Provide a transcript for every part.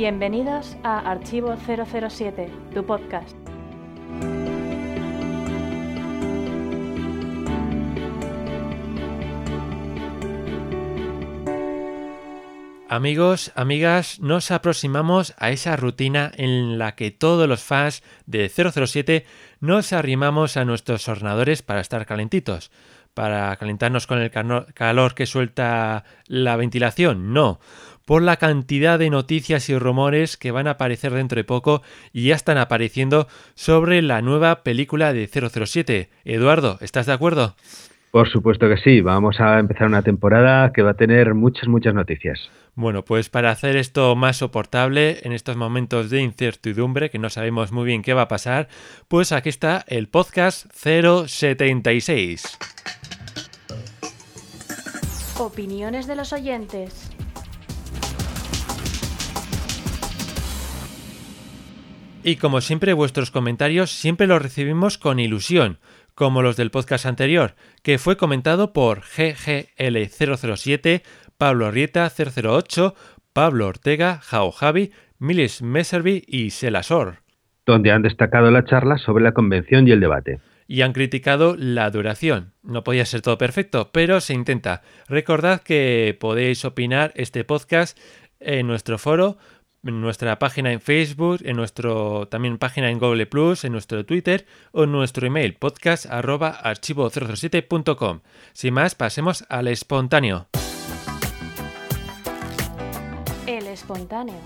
Bienvenidos a Archivo 007, tu podcast. Amigos, amigas, nos aproximamos a esa rutina en la que todos los fans de 007 nos arrimamos a nuestros ordenadores para estar calentitos. ¿Para calentarnos con el calor que suelta la ventilación? No, por la cantidad de noticias y rumores que van a aparecer dentro de poco y ya están apareciendo sobre la nueva película de 007. Eduardo, ¿estás de acuerdo? Por supuesto que sí, vamos a empezar una temporada que va a tener muchas, muchas noticias. Bueno, pues para hacer esto más soportable en estos momentos de incertidumbre, que no sabemos muy bien qué va a pasar, pues aquí está el podcast 076. Opiniones de los oyentes. Y como siempre, vuestros comentarios siempre los recibimos con ilusión como los del podcast anterior, que fue comentado por GGL007, Pablo Rieta 008, Pablo Ortega, Jao Javi, Milis Messervy y Selasor. Donde han destacado la charla sobre la convención y el debate. Y han criticado la duración. No podía ser todo perfecto, pero se intenta. Recordad que podéis opinar este podcast en nuestro foro en nuestra página en Facebook, en nuestro también página en Google Plus, en nuestro Twitter o en nuestro email podcast archivo007.com. Sin más, pasemos al espontáneo. El espontáneo.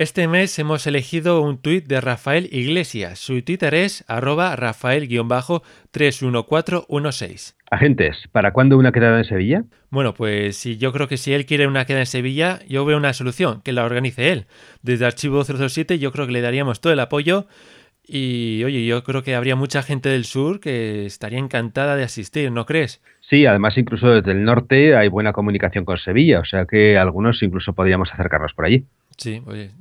Este mes hemos elegido un tuit de Rafael Iglesias. Su Twitter es arroba rafael-31416. Agentes, ¿para cuándo una quedada en Sevilla? Bueno, pues si yo creo que si él quiere una quedada en Sevilla, yo veo una solución, que la organice él. Desde Archivo 007 yo creo que le daríamos todo el apoyo y oye, yo creo que habría mucha gente del sur que estaría encantada de asistir, ¿no crees? Sí, además incluso desde el norte hay buena comunicación con Sevilla, o sea que algunos incluso podríamos acercarnos por allí. Sí, oye,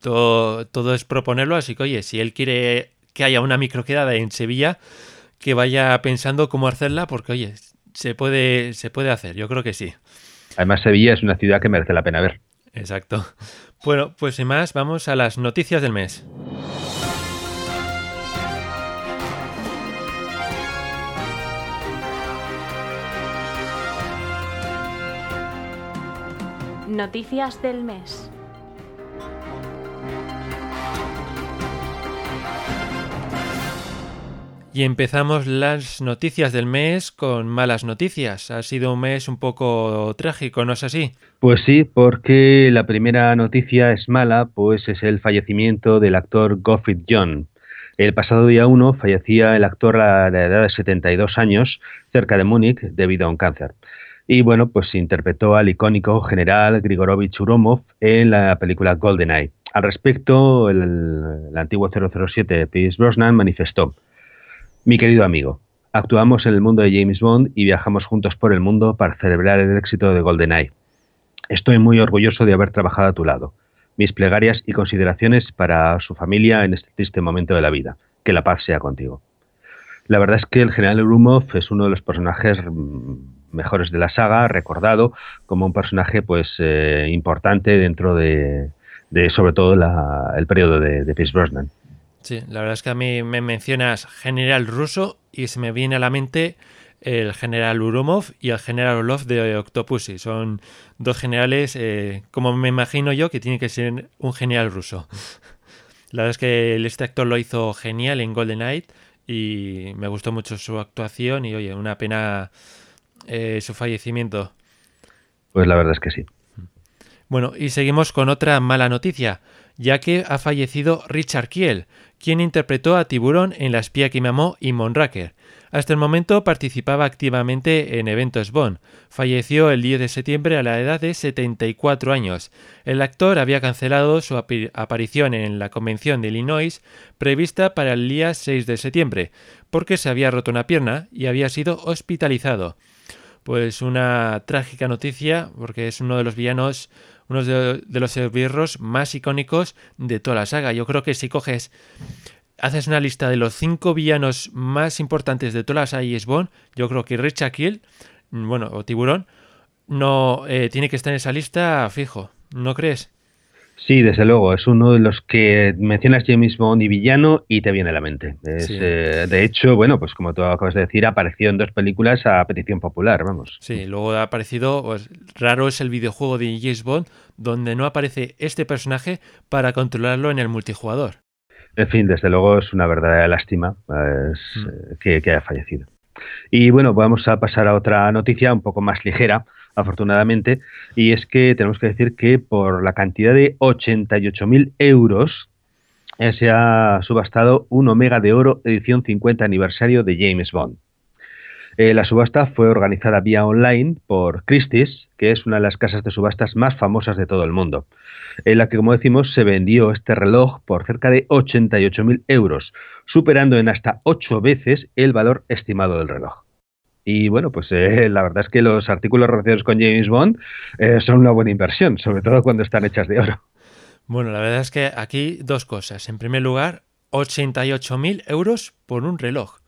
todo, todo es proponerlo, así que oye, si él quiere que haya una microquedada en Sevilla, que vaya pensando cómo hacerla, porque oye, se puede, se puede hacer, yo creo que sí. Además, Sevilla es una ciudad que merece la pena ver. Exacto. Bueno, pues sin más, vamos a las noticias del mes. Noticias del mes. Y empezamos las noticias del mes con malas noticias. Ha sido un mes un poco trágico, ¿no es así? Pues sí, porque la primera noticia es mala, pues es el fallecimiento del actor Goffrey John. El pasado día 1 fallecía el actor a la edad de 72 años cerca de Múnich debido a un cáncer. Y bueno, pues interpretó al icónico general Grigorovich Uromov en la película GoldenEye. Al respecto, el, el antiguo 007 Pierce Brosnan manifestó mi querido amigo, actuamos en el mundo de James Bond y viajamos juntos por el mundo para celebrar el éxito de GoldenEye. Estoy muy orgulloso de haber trabajado a tu lado. Mis plegarias y consideraciones para su familia en este triste momento de la vida. Que la paz sea contigo. La verdad es que el general Urumov es uno de los personajes mm, mejores de la saga, recordado como un personaje pues eh, importante dentro de, de sobre todo la, el periodo de, de Pierce Brosnan. Sí, la verdad es que a mí me mencionas general ruso y se me viene a la mente el general Urumov y el general Orlov de Octopussy. Son dos generales, eh, como me imagino yo, que tiene que ser un general ruso. La verdad es que este actor lo hizo genial en Golden Knight y me gustó mucho su actuación y oye, una pena eh, su fallecimiento. Pues la verdad es que sí. Bueno, y seguimos con otra mala noticia, ya que ha fallecido Richard Kiel, quien interpretó a Tiburón en La espía que me amó y Monraker. Hasta el momento participaba activamente en eventos Bond. Falleció el 10 de septiembre a la edad de 74 años. El actor había cancelado su aparición en la convención de Illinois prevista para el día 6 de septiembre, porque se había roto una pierna y había sido hospitalizado. Pues una trágica noticia, porque es uno de los villanos uno de, los esbirros más icónicos de toda la saga. Yo creo que si coges, haces una lista de los cinco villanos más importantes de toda la saga y Bond, yo creo que Richard Kill, bueno, o Tiburón, no eh, tiene que estar en esa lista fijo, ¿no crees? Sí, desde luego, es uno de los que mencionas James Bond y villano y te viene a la mente. Eh, de hecho, bueno, pues como tú acabas de decir, apareció en dos películas a petición popular, vamos. Sí, luego ha aparecido, pues, raro es el videojuego de James Bond donde no aparece este personaje para controlarlo en el multijugador. En fin, desde luego es una verdadera lástima mm. eh, que, que haya fallecido. Y bueno, vamos a pasar a otra noticia un poco más ligera, afortunadamente, y es que tenemos que decir que por la cantidad de 88.000 euros eh, se ha subastado un Omega de Oro edición 50 aniversario de James Bond. Eh, la subasta fue organizada vía online por Christie's, que es una de las casas de subastas más famosas de todo el mundo, en la que, como decimos, se vendió este reloj por cerca de 88.000 euros, superando en hasta ocho veces el valor estimado del reloj. Y bueno, pues eh, la verdad es que los artículos relacionados con James Bond eh, son una buena inversión, sobre todo cuando están hechas de oro. Bueno, la verdad es que aquí dos cosas. En primer lugar, 88.000 euros por un reloj.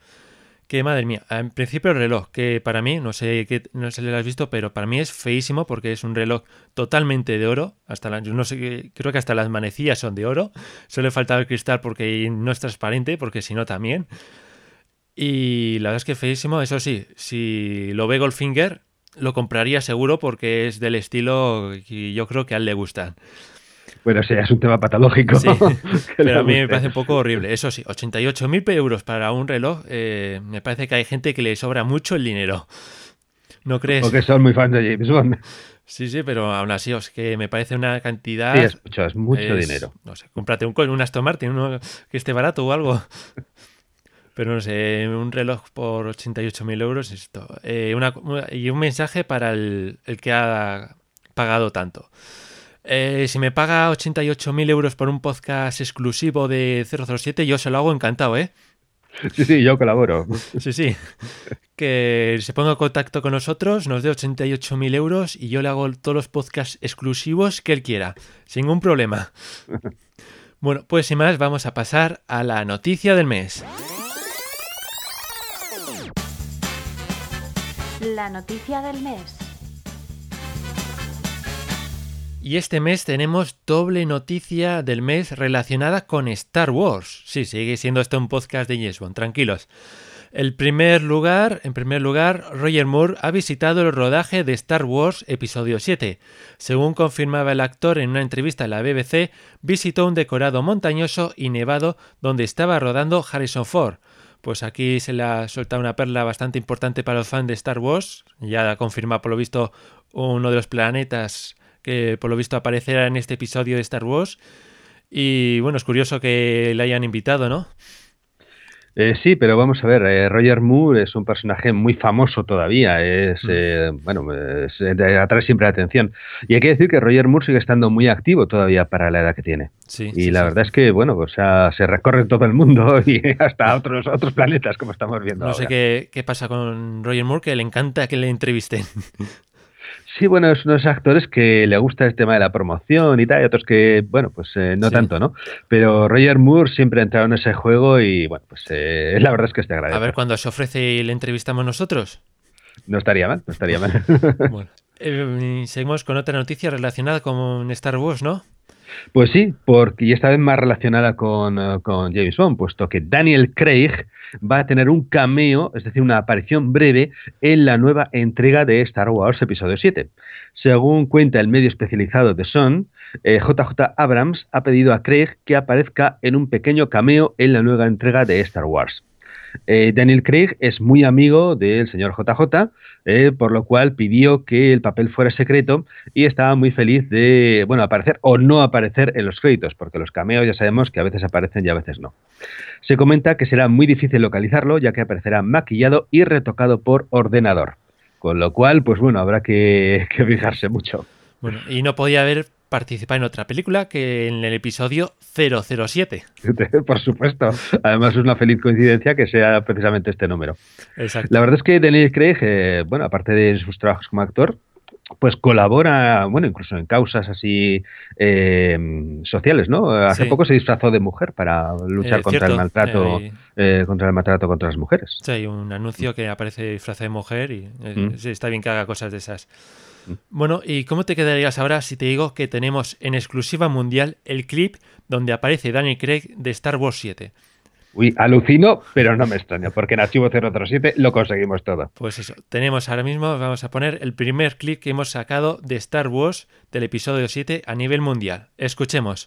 Que madre mía, en principio el reloj, que para mí, no sé qué, no sé si lo has visto, pero para mí es feísimo porque es un reloj totalmente de oro. Hasta no sé, creo que hasta las manecillas son de oro. Solo falta el cristal porque no es transparente, porque si no también. Y la verdad es que feísimo, eso sí, si lo ve Goldfinger, lo compraría seguro porque es del estilo que yo creo que a él le gustan. Bueno, sí, es un tema patológico. pero a mí me parece un poco horrible. Eso sí, 88.000 euros para un reloj, eh, me parece que hay gente que le sobra mucho el dinero. ¿No crees? Porque son muy fans de James Bond. Sí, sí, pero aún así, es que me parece una cantidad. Sí, es mucho, es mucho dinero. No sé, cómprate un, un Aston Martin, uno que esté barato o algo. Pero no sé, un reloj por 88.000 euros esto. Eh, y un mensaje para el, que ha pagado tanto. Eh, si me paga 88.000 euros por un podcast exclusivo de 007, yo se lo hago encantado, ¿eh? Sí, sí, yo colaboro. Sí, sí. Que se ponga en contacto con nosotros, nos dé 88.000 euros y yo le hago todos los podcasts exclusivos que él quiera, sin ningún problema. Bueno, pues sin más, vamos a pasar a la noticia del mes. La noticia del mes. Y este mes tenemos doble noticia del mes relacionada con Star Wars. Sí, sigue siendo esto un podcast de Yes tranquilos. El primer lugar, en primer lugar, Roger Moore ha visitado el rodaje de Star Wars Episodio 7. Según confirmaba el actor en una entrevista a la BBC, visitó un decorado montañoso y nevado donde estaba rodando Harrison Ford pues aquí se le ha soltado una perla bastante importante para los fans de Star Wars. Ya confirma por lo visto uno de los planetas que por lo visto aparecerá en este episodio de Star Wars. Y bueno, es curioso que le hayan invitado, ¿no? Eh, sí, pero vamos a ver, eh, Roger Moore es un personaje muy famoso todavía, es, mm. eh, bueno, atrae siempre la atención. Y hay que decir que Roger Moore sigue estando muy activo todavía para la edad que tiene. Sí, y la verdad es que, bueno, pues, se recorre todo el mundo y hasta otros, otros planetas, como estamos viendo. No sé qué, qué, pasa con Roger Moore, que le encanta que le entrevisten. Sí, bueno, es unos actores que le gusta el tema de la promoción y tal, y otros que, bueno, pues eh, no tanto, ¿no? Pero Roger Moore siempre ha entrado en ese juego y, bueno, pues eh, la verdad es que te agradece. A ver, cuando se ofrece y le entrevistamos nosotros. No estaría mal, no estaría mal. bueno, eh, seguimos con otra noticia relacionada con Star Wars, ¿no? Pues sí, porque y esta vez más relacionada con, con James Bond, puesto que Daniel Craig va a tener un cameo, es decir, una aparición breve en la nueva entrega de Star Wars Episodio 7. Según cuenta el medio especializado de Sun, JJ eh, Abrams ha pedido a Craig que aparezca en un pequeño cameo en la nueva entrega de Star Wars. Eh, Daniel Craig es muy amigo del señor JJ, eh, por lo cual pidió que el papel fuera secreto y estaba muy feliz de, bueno, aparecer o no aparecer en los créditos, porque los cameos ya sabemos que a veces aparecen y a veces no. Se comenta que será muy difícil localizarlo, ya que aparecerá maquillado y retocado por ordenador. Con lo cual, pues bueno, habrá que, que fijarse mucho. Bueno, y no podía haber participar en otra película que en el episodio 007. Por supuesto. Además es una feliz coincidencia que sea precisamente este número. Exacto. La verdad es que Daniel Craig, eh, bueno, aparte de sus trabajos como actor, pues colabora, bueno, incluso en causas así eh, sociales, ¿no? Hace poco se disfrazó de mujer para luchar contra el maltrato, eh, contra el maltrato contra las mujeres. Sí, hay un anuncio que aparece disfrazado de mujer y mm. está bien que haga cosas de esas. Bueno, ¿y cómo te quedarías ahora si te digo que tenemos en exclusiva mundial el clip donde aparece Daniel Craig de Star Wars 7? Uy, alucino, pero no me extraña, porque en Archivo 007 lo conseguimos todo. Pues eso, tenemos ahora mismo, vamos a poner el primer clip que hemos sacado de Star Wars del episodio 7 a nivel mundial. Escuchemos.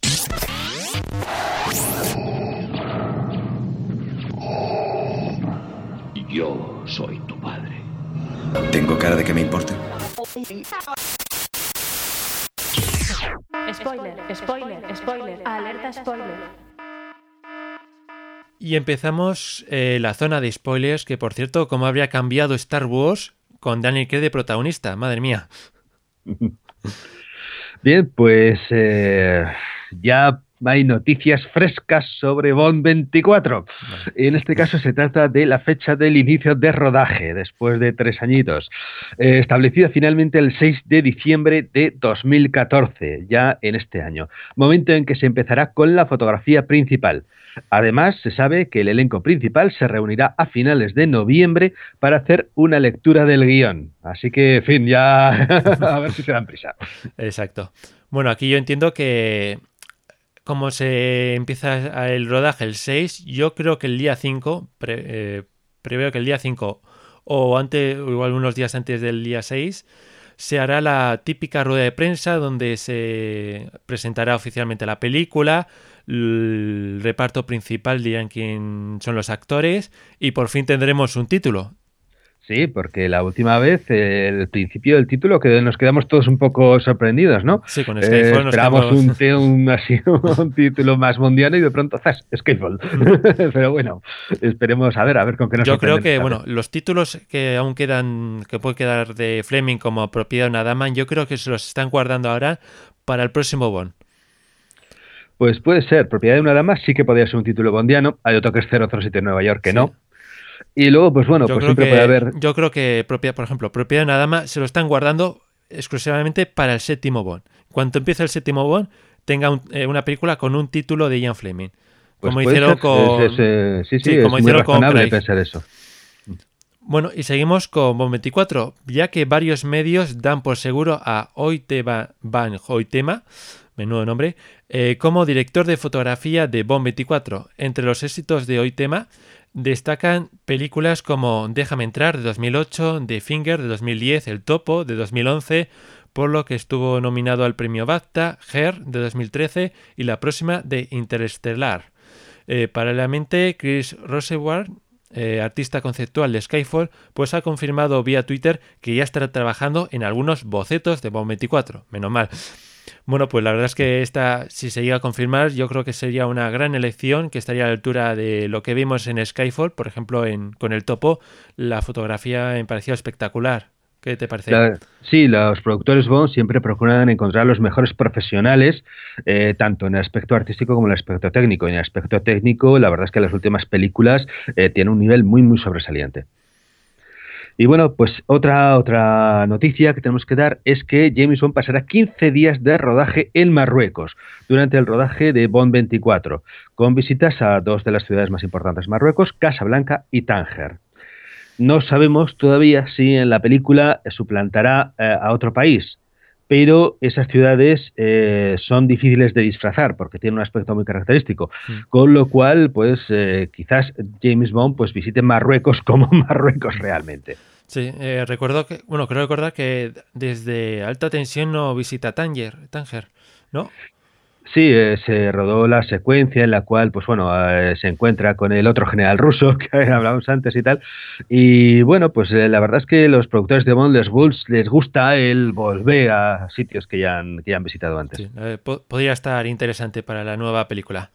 Yo soy tu padre. ¿Tengo cara de que me importe? Spoiler, spoiler, spoiler, alerta spoiler. Y empezamos eh, la zona de spoilers, que por cierto, como habría cambiado Star Wars con Daniel Craig de protagonista, madre mía. Bien, pues eh, ya hay noticias frescas sobre Bond 24. En este caso se trata de la fecha del inicio de rodaje, después de tres añitos, eh, establecida finalmente el 6 de diciembre de 2014, ya en este año, momento en que se empezará con la fotografía principal. Además, se sabe que el elenco principal se reunirá a finales de noviembre para hacer una lectura del guion. Así que, en fin, ya a ver si se dan prisa. Exacto. Bueno, aquí yo entiendo que como se empieza el rodaje el 6, yo creo que el día 5, eh, preveo que el día 5 o antes, o igual unos días antes del día 6, se hará la típica rueda de prensa donde se presentará oficialmente la película, el reparto principal dirán quién son los actores y por fin tendremos un título. Sí, porque la última vez, el principio del título, que nos quedamos todos un poco sorprendidos, ¿no? Sí, con Skyfall eh, Esperamos un, así, un título más mundial y de pronto, ¡zas! Skyfall. Pero bueno, esperemos a ver, a ver con qué nos Yo creo que, bueno, los títulos que aún quedan, que puede quedar de Fleming como propiedad de una dama, yo creo que se los están guardando ahora para el próximo Bond. Pues puede ser, propiedad de una dama sí que podría ser un título bondiano, hay otro que es 007 en Nueva York que no. Y luego, pues bueno, pues siempre puede haber... Yo creo que, por ejemplo, propiedad de una dama se lo están guardando exclusivamente para el séptimo Bond. Cuando empiece el séptimo Bond, tenga eh, una película con un título de Ian Fleming. Pues como hicieron con... sí, sí, es muy razonable pensar eso. Bueno, y seguimos con Bond 24, ya que varios medios dan por seguro a Oitema Van Hoytema menudo nombre, eh, como director de fotografía de Bond 24. Entre los éxitos de hoy tema destacan películas como Déjame entrar de 2008, The Finger de 2010, El Topo de 2011, por lo que estuvo nominado al premio BAFTA, Her de 2013 y la próxima de Interstellar. Eh, paralelamente, Chris Roseward, eh, artista conceptual de Skyfall, pues ha confirmado vía Twitter que ya estará trabajando en algunos bocetos de Bond 24. Menos mal. Bueno, pues la verdad es que esta, si se llega a confirmar, yo creo que sería una gran elección que estaría a la altura de lo que vimos en Skyfall, por ejemplo, en, con el topo, la fotografía me pareció espectacular. ¿Qué te parece? sí, los productores Bond siempre procuran encontrar los mejores profesionales, eh, tanto en el aspecto artístico como en el aspecto técnico. En el aspecto técnico, la verdad es que las últimas películas eh, tienen un nivel muy, muy sobresaliente. Y bueno, pues otra, otra noticia que tenemos que dar es que James Bond pasará 15 días de rodaje en Marruecos durante el rodaje de Bond 24, con visitas a dos de las ciudades más importantes de Marruecos, Casablanca y Tánger. No sabemos todavía si en la película suplantará eh, a otro país, pero esas ciudades eh, son difíciles de disfrazar porque tienen un aspecto muy característico, con lo cual, pues eh, quizás James Bond pues visite Marruecos como Marruecos realmente. Sí, eh, recuerdo que, bueno, creo recordar que desde alta tensión no visita Tánger, Tánger, ¿no? Sí, eh, se rodó la secuencia en la cual, pues bueno, eh, se encuentra con el otro general ruso que hablábamos antes y tal. Y bueno, pues eh, la verdad es que los productores de Bond les, les gusta el volver a sitios que ya han, que han visitado antes. Sí, podría estar interesante para la nueva película.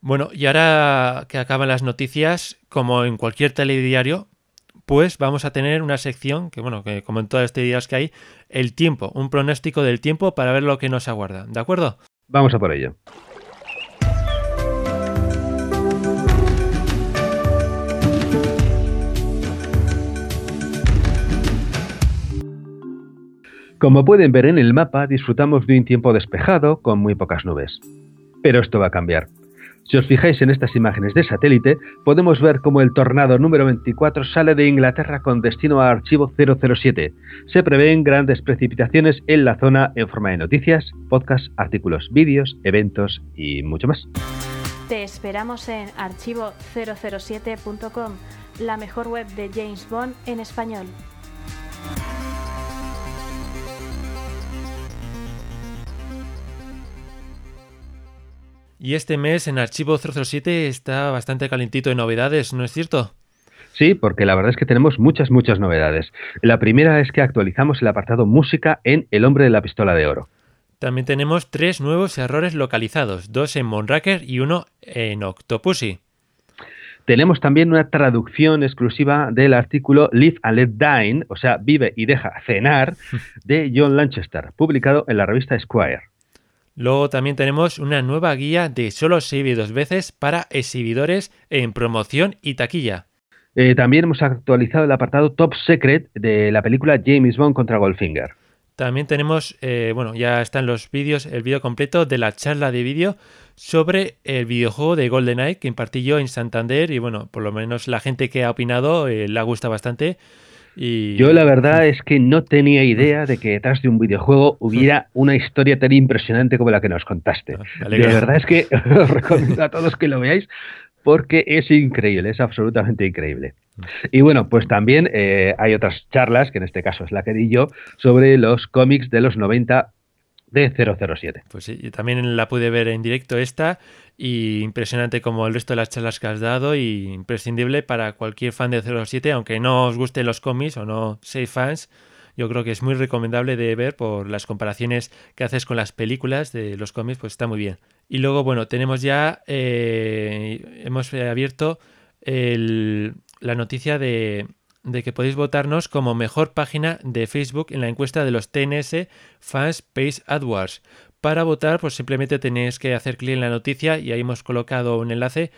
Bueno, y ahora que acaban las noticias, como en cualquier telediario, pues vamos a tener una sección que, bueno, que como en todas estas ideas que hay, el tiempo, un pronóstico del tiempo para ver lo que nos aguarda. ¿De acuerdo? Vamos a por ello. Como pueden ver en el mapa, disfrutamos de un tiempo despejado con muy pocas nubes. Pero esto va a cambiar. Si os fijáis en estas imágenes de satélite, podemos ver cómo el tornado número 24 sale de Inglaterra con destino a archivo 007. Se prevén grandes precipitaciones en la zona en forma de noticias, podcasts, artículos, vídeos, eventos y mucho más. Te esperamos en archivo007.com, la mejor web de James Bond en español. Y este mes en Archivo 007 está bastante calentito de novedades, ¿no es cierto? Sí, porque la verdad es que tenemos muchas, muchas novedades. La primera es que actualizamos el apartado música en El hombre de la pistola de oro. También tenemos tres nuevos errores localizados, dos en Monraker y uno en Octopussy. Tenemos también una traducción exclusiva del artículo Live and Let Dine, o sea, Vive y deja cenar, de John Lanchester, publicado en la revista Squire. Luego también tenemos una nueva guía de solo se vive dos veces para exhibidores en promoción y taquilla. Eh, también hemos actualizado el apartado Top Secret de la película James Bond contra Goldfinger. También tenemos, eh, bueno, ya están los vídeos, el vídeo completo de la charla de vídeo sobre el videojuego de GoldenEye que impartí yo en Santander y bueno, por lo menos la gente que ha opinado eh, le ha gustado bastante. Y... Yo la verdad es que no tenía idea de que detrás de un videojuego hubiera una historia tan impresionante como la que nos contaste. Ah, De verdad es que os recomiendo a todos que lo veáis porque es increíble, es absolutamente increíble. Y bueno, pues también eh, hay otras charlas, que en este caso es la que di yo, sobre los cómics de los 90 de 007. Pues sí, también la pude ver en directo esta y impresionante como el resto de las charlas que has dado y imprescindible para cualquier fan de 007, aunque no os gusten los cómics o no seáis fans, yo creo que es muy recomendable de ver por las comparaciones que haces con las películas de los cómics, pues está muy bien. Y luego, bueno, tenemos ya, eh, hemos abierto el, la noticia de, de que podéis votarnos como mejor página de Facebook en la encuesta de los TNS Fans Page AdWords. Para votar, pues simplemente tenéis que hacer clic en la noticia y ahí hemos colocado un enlace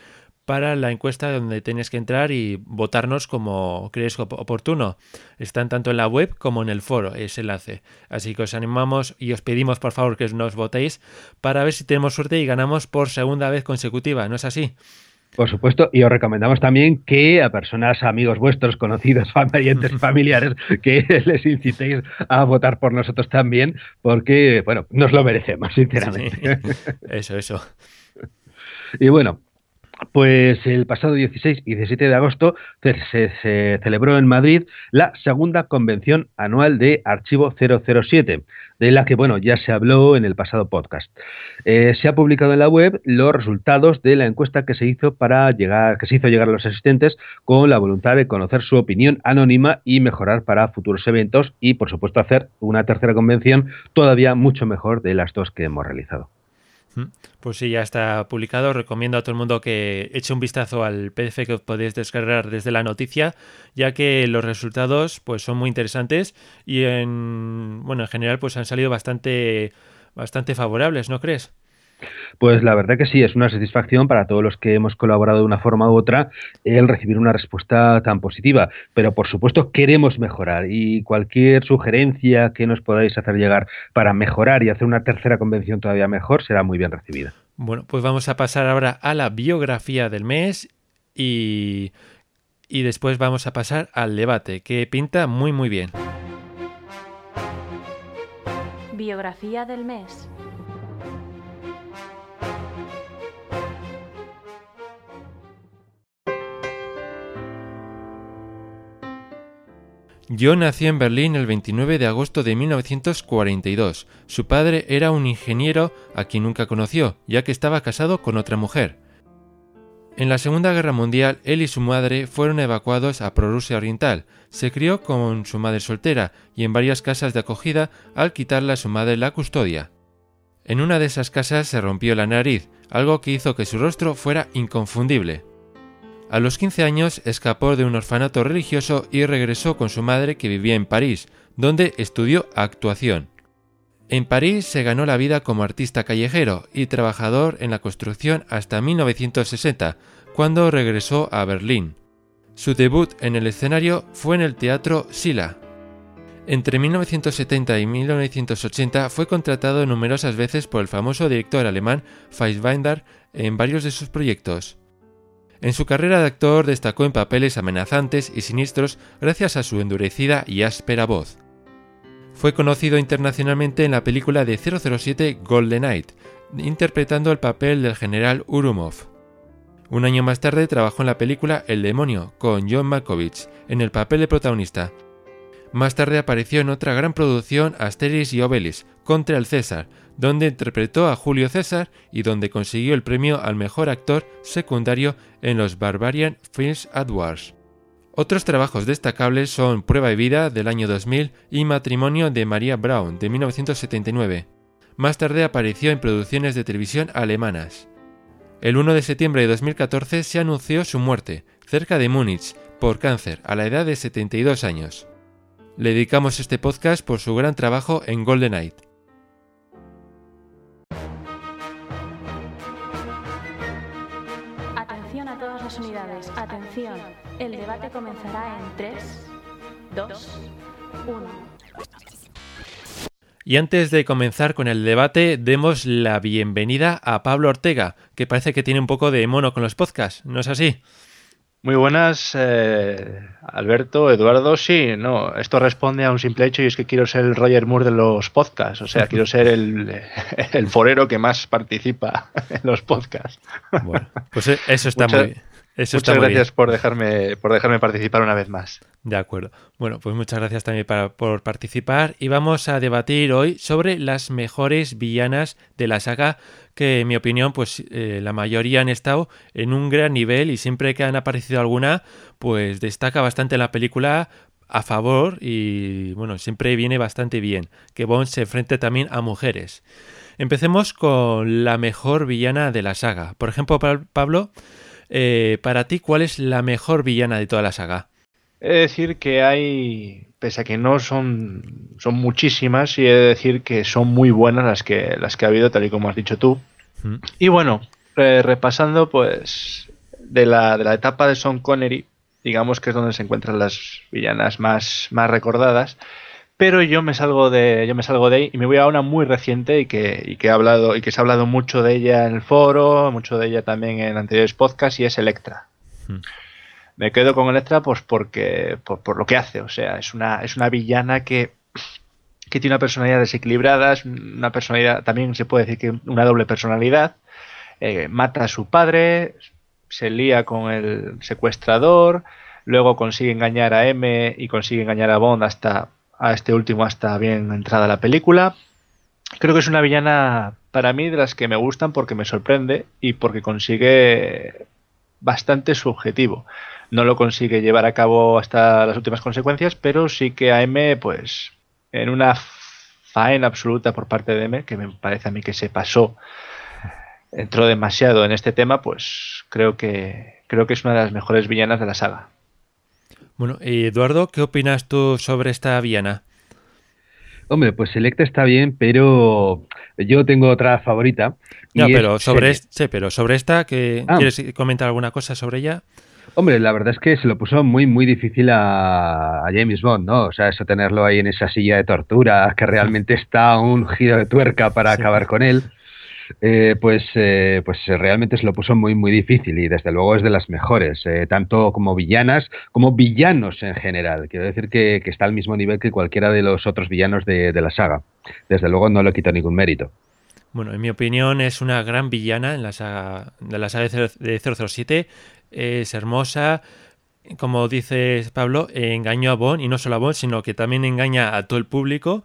para la encuesta donde tenéis que entrar y votarnos como creéis oportuno. Están tanto en la web como en el foro ese enlace. Así que os animamos y os pedimos por favor que nos votéis para ver si tenemos suerte y ganamos por segunda vez consecutiva. ¿No es así? Por supuesto, y os recomendamos también que a personas, amigos vuestros, conocidos, parientes, familiares, que les incitéis a votar por nosotros también, porque, bueno, nos lo merecemos, sinceramente. Sí, eso, eso. Y bueno, pues el pasado 16 y 17 de agosto se, se, se, celebró en Madrid la segunda convención anual de Archivo 007, de la que bueno ya se habló en el pasado podcast. Eh, se ha publicado en la web los resultados de la encuesta que se hizo para llegar, que se hizo llegar a los asistentes con la voluntad de conocer su opinión anónima y mejorar para futuros eventos y por supuesto hacer una tercera convención todavía mucho mejor de las dos que hemos realizado. Pues sí, ya está publicado. Recomiendo a todo el mundo que eche un vistazo al PDF que podéis descargar desde la noticia, ya que los resultados pues son muy interesantes y en bueno, en general pues han salido bastante bastante favorables, ¿no crees? Pues la verdad que sí, es una satisfacción para todos los que hemos colaborado de una forma u otra el recibir una respuesta tan positiva. Pero por supuesto queremos mejorar y cualquier sugerencia que nos podáis hacer llegar para mejorar y hacer una tercera convención todavía mejor será muy bien recibida. Bueno, pues vamos a pasar ahora a la biografía del mes y, y después vamos a pasar al debate, que pinta muy muy bien. Biografía del mes. John nació en Berlín el 29 de agosto de 1942. Su padre era un ingeniero a quien nunca conoció, ya que estaba casado con otra mujer. En la Segunda Guerra Mundial, él y su madre fueron evacuados a Prorrusia Oriental. Se crió con su madre soltera y en varias casas de acogida al quitarle a su madre la custodia. En una de esas casas se rompió la nariz, algo que hizo que su rostro fuera inconfundible. A los 15 años escapó de un orfanato religioso y regresó con su madre que vivía en París, donde estudió actuación. En París se ganó la vida como artista callejero y trabajador en la construcción hasta 1960, cuando regresó a Berlín. Su debut en el escenario fue en el teatro Sila. Entre 1970 y 1980 fue contratado numerosas veces por el famoso director alemán Fassbinder en varios de sus proyectos. En su carrera de actor destacó en papeles amenazantes y siniestros gracias a su endurecida y áspera voz. Fue conocido internacionalmente en la película de 007 Golden Knight, interpretando el papel del general Urumov. Un año más tarde trabajó en la película El demonio con John Malkovich en el papel de protagonista. Más tarde apareció en otra gran producción Asteris y Obelix contra el César, donde interpretó a Julio César y donde consiguió el premio al mejor actor secundario en los Barbarian Films Awards. Otros trabajos destacables son Prueba de vida del año 2000 y Matrimonio de María Brown de 1979. Más tarde apareció en producciones de televisión alemanas. El 1 de septiembre de 2014 se anunció su muerte, cerca de Múnich, por cáncer, a la edad de 72 años. Le dedicamos este podcast por su gran trabajo en Golden Night. El debate comenzará en 3, 2, 1. Y antes de comenzar con el debate, demos la bienvenida a Pablo Ortega, que parece que tiene un poco de mono con los podcasts, ¿no es así? Muy buenas, eh, Alberto, Eduardo. Sí, no, esto responde a un simple hecho y es que quiero ser el Roger Moore de los podcasts. O sea, quiero ser el, el forero que más participa en los podcasts. Bueno, pues eso está muy Muchas gracias por dejarme, por dejarme participar una vez más. De acuerdo. Bueno, pues muchas gracias también por participar y vamos a debatir hoy sobre las mejores villanas de la saga que en mi opinión pues eh, la mayoría han estado en un gran nivel y siempre que han aparecido alguna pues destaca bastante la película a favor y bueno, siempre viene bastante bien que Bond se enfrente también a mujeres. Empecemos con la mejor villana de la saga. Por ejemplo, Pablo, eh, para ti, ¿cuál es la mejor villana de toda la saga? He de decir que hay, pese a que no son, son muchísimas, y he de decir que son muy buenas las que, las que ha habido, tal y como has dicho tú. Y bueno, repasando, pues, de la, de la etapa de Sean Connery, digamos que es donde se encuentran las villanas más, más recordadas pero yo me salgo de yo me salgo de ahí y me voy a una muy reciente y que, y que hablado y que se ha hablado mucho de ella en el foro mucho de ella también en anteriores podcasts y es Electra hmm. me quedo con Electra pues porque por, lo que hace o sea es una es una villana que que tiene una personalidad desequilibrada es una personalidad también se puede decir que una doble personalidad eh, mata a su padre se lía con el secuestrador luego consigue engañar a M y consigue engañar a Bond hasta a este último hasta bien entrada la película. Creo que es una villana para mí de las que me gustan porque me sorprende y porque consigue bastante su objetivo. No lo consigue llevar a cabo hasta las últimas consecuencias, pero sí que a M, pues, en una faena absoluta por parte de M, que me parece a mí que se pasó, entró demasiado en este tema, pues creo que creo que es una de las mejores villanas de la saga. Bueno, Eduardo, ¿qué opinas tú sobre esta Viana? Hombre, pues Selecta está bien, pero yo tengo otra favorita. No, pero sobre, este, pero sobre esta, que ah. ¿quieres comentar alguna cosa sobre ella? Hombre, la verdad es que se lo puso muy, muy difícil a, James Bond, ¿no? O sea, eso tenerlo ahí en esa silla de tortura, que realmente está un giro de tuerca para acabar con él. Eh, pues, eh, pues realmente se lo puso muy, muy difícil y desde luego es de las mejores, eh, tanto como villanas como villanos en general. Quiero decir que, está al mismo nivel que cualquiera de los otros villanos de, la saga. Desde luego no le quita ningún mérito. Bueno, en mi opinión es una gran villana en la saga, de la saga de 007. Es hermosa, como dice Pablo, engañó a Bond y no solo a Bond, sino que también engaña a todo el público.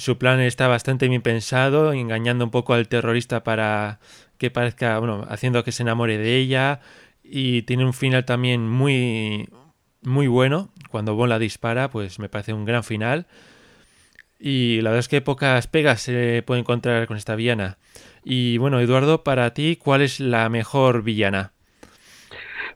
Su plan está bastante bien pensado, engañando un poco al terrorista para que parezca, bueno, haciendo que se enamore de ella. Y tiene un final también muy, muy bueno. Cuando Bond la dispara, pues me parece un gran final. Y la verdad es que pocas pegas se puede encontrar con esta villana. Y bueno, Eduardo, para ti, ¿cuál es la mejor villana?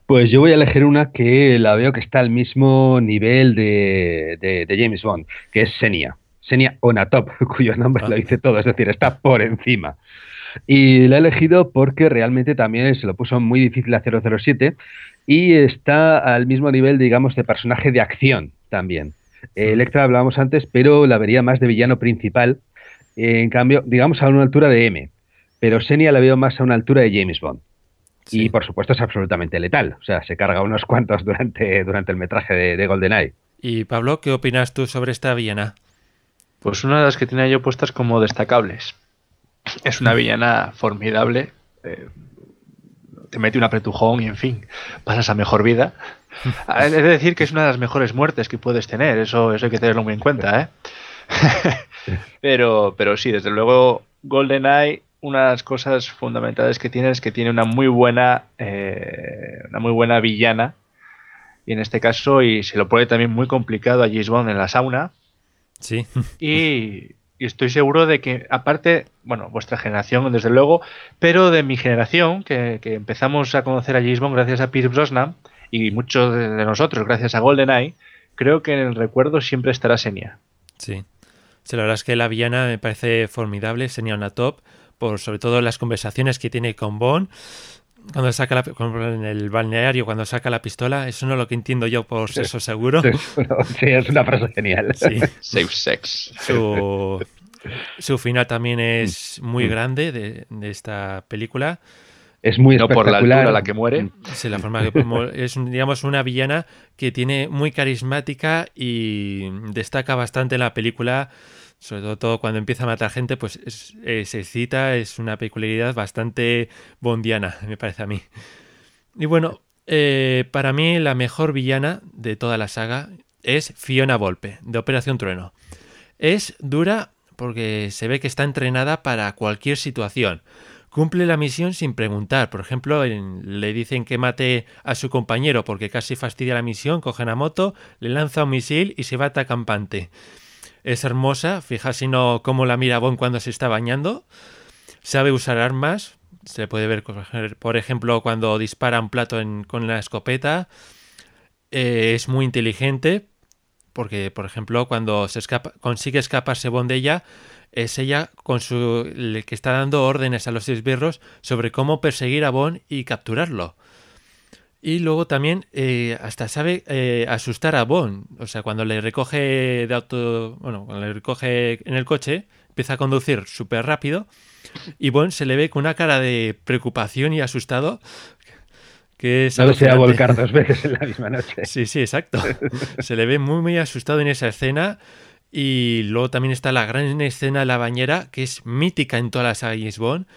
Pues yo voy a elegir una que la veo que está al mismo nivel de, de James Bond, que es Senia. Senia Onatop, cuyo nombre lo dice todo, es decir, está por encima. Y la he elegido porque realmente también se lo puso muy difícil a 007 y está al mismo nivel, digamos, de personaje de acción también. Eh, Electra hablábamos antes, pero la vería más de villano principal. en cambio, digamos a una altura de M. Pero Senia la veo más a una altura de James Bond. Y por supuesto es absolutamente letal. O sea, se carga unos cuantos durante, durante el metraje de, de GoldenEye. Y Pablo, ¿qué opinas tú sobre esta villana? Pues una de las que tenía yo puestas como destacables. Es una villana formidable. Eh, te mete un apretujón y en fin, pasas a mejor vida. Es de decir que es una de las mejores muertes que puedes tener, eso, eso hay que tenerlo muy en cuenta, ¿eh? pero, pero sí, desde luego, GoldenEye, una de las cosas fundamentales que tiene es que tiene una muy buena, eh, una muy buena villana. Y en este caso, y se lo pone también muy complicado a James Bond en la sauna. Sí. Y, y estoy seguro de que, aparte, bueno, vuestra generación, desde luego, pero de mi generación, que, que empezamos a conocer a James Bond gracias a Pierce Brosnan, y muchos de nosotros gracias a GoldenEye, creo que en el recuerdo siempre estará Senia. Sí. sí. la verdad es que la villana me parece formidable, Senia una top, por sobre todo las conversaciones que tiene con Bond cuando saca la, en el balneario, cuando saca la pistola, eso no es lo que entiendo yo por sexo seguro. Sí, es una frase genial. Sí. Safe sex. Su, su, final también es muy grande de, de esta película. Es muy no por la altura a la que muere. Sí, la forma que es digamos una villana que tiene muy carismática y destaca bastante en la película sobre todo cuando empieza a matar gente, pues se cita, es una peculiaridad bastante bondiana, me parece a mí. Y bueno, eh, para mí la mejor villana de toda la saga es Fiona Volpe, de Operación Trueno. Es dura porque se ve que está entrenada para cualquier situación. Cumple la misión sin preguntar. Por ejemplo, le dicen que mate a su compañero porque casi fastidia la misión, coge una moto, le lanza un misil y se va a campante es hermosa, fijaos no cómo la mira Bond cuando se está bañando, sabe usar armas, se puede ver, por ejemplo, cuando dispara un plato con la escopeta, eh, es muy inteligente, porque, por ejemplo, cuando se escapa, consigue escaparse Bond de ella, es ella con su, que está dando órdenes a los esbirros sobre cómo perseguir a Bond y capturarlo. Y luego también eh, hasta sabe eh, asustar a Bond. O sea, cuando le recoge de auto. Bueno, cuando le recoge en el coche, empieza a conducir súper rápido. Y Bond se le ve con una cara de preocupación y asustado. Que no se a volcar dos veces en la misma noche. Sí, sí, exacto. Se le ve muy, muy asustado en esa escena. Y luego también está la gran escena de la bañera, que es mítica en todas las James Bond.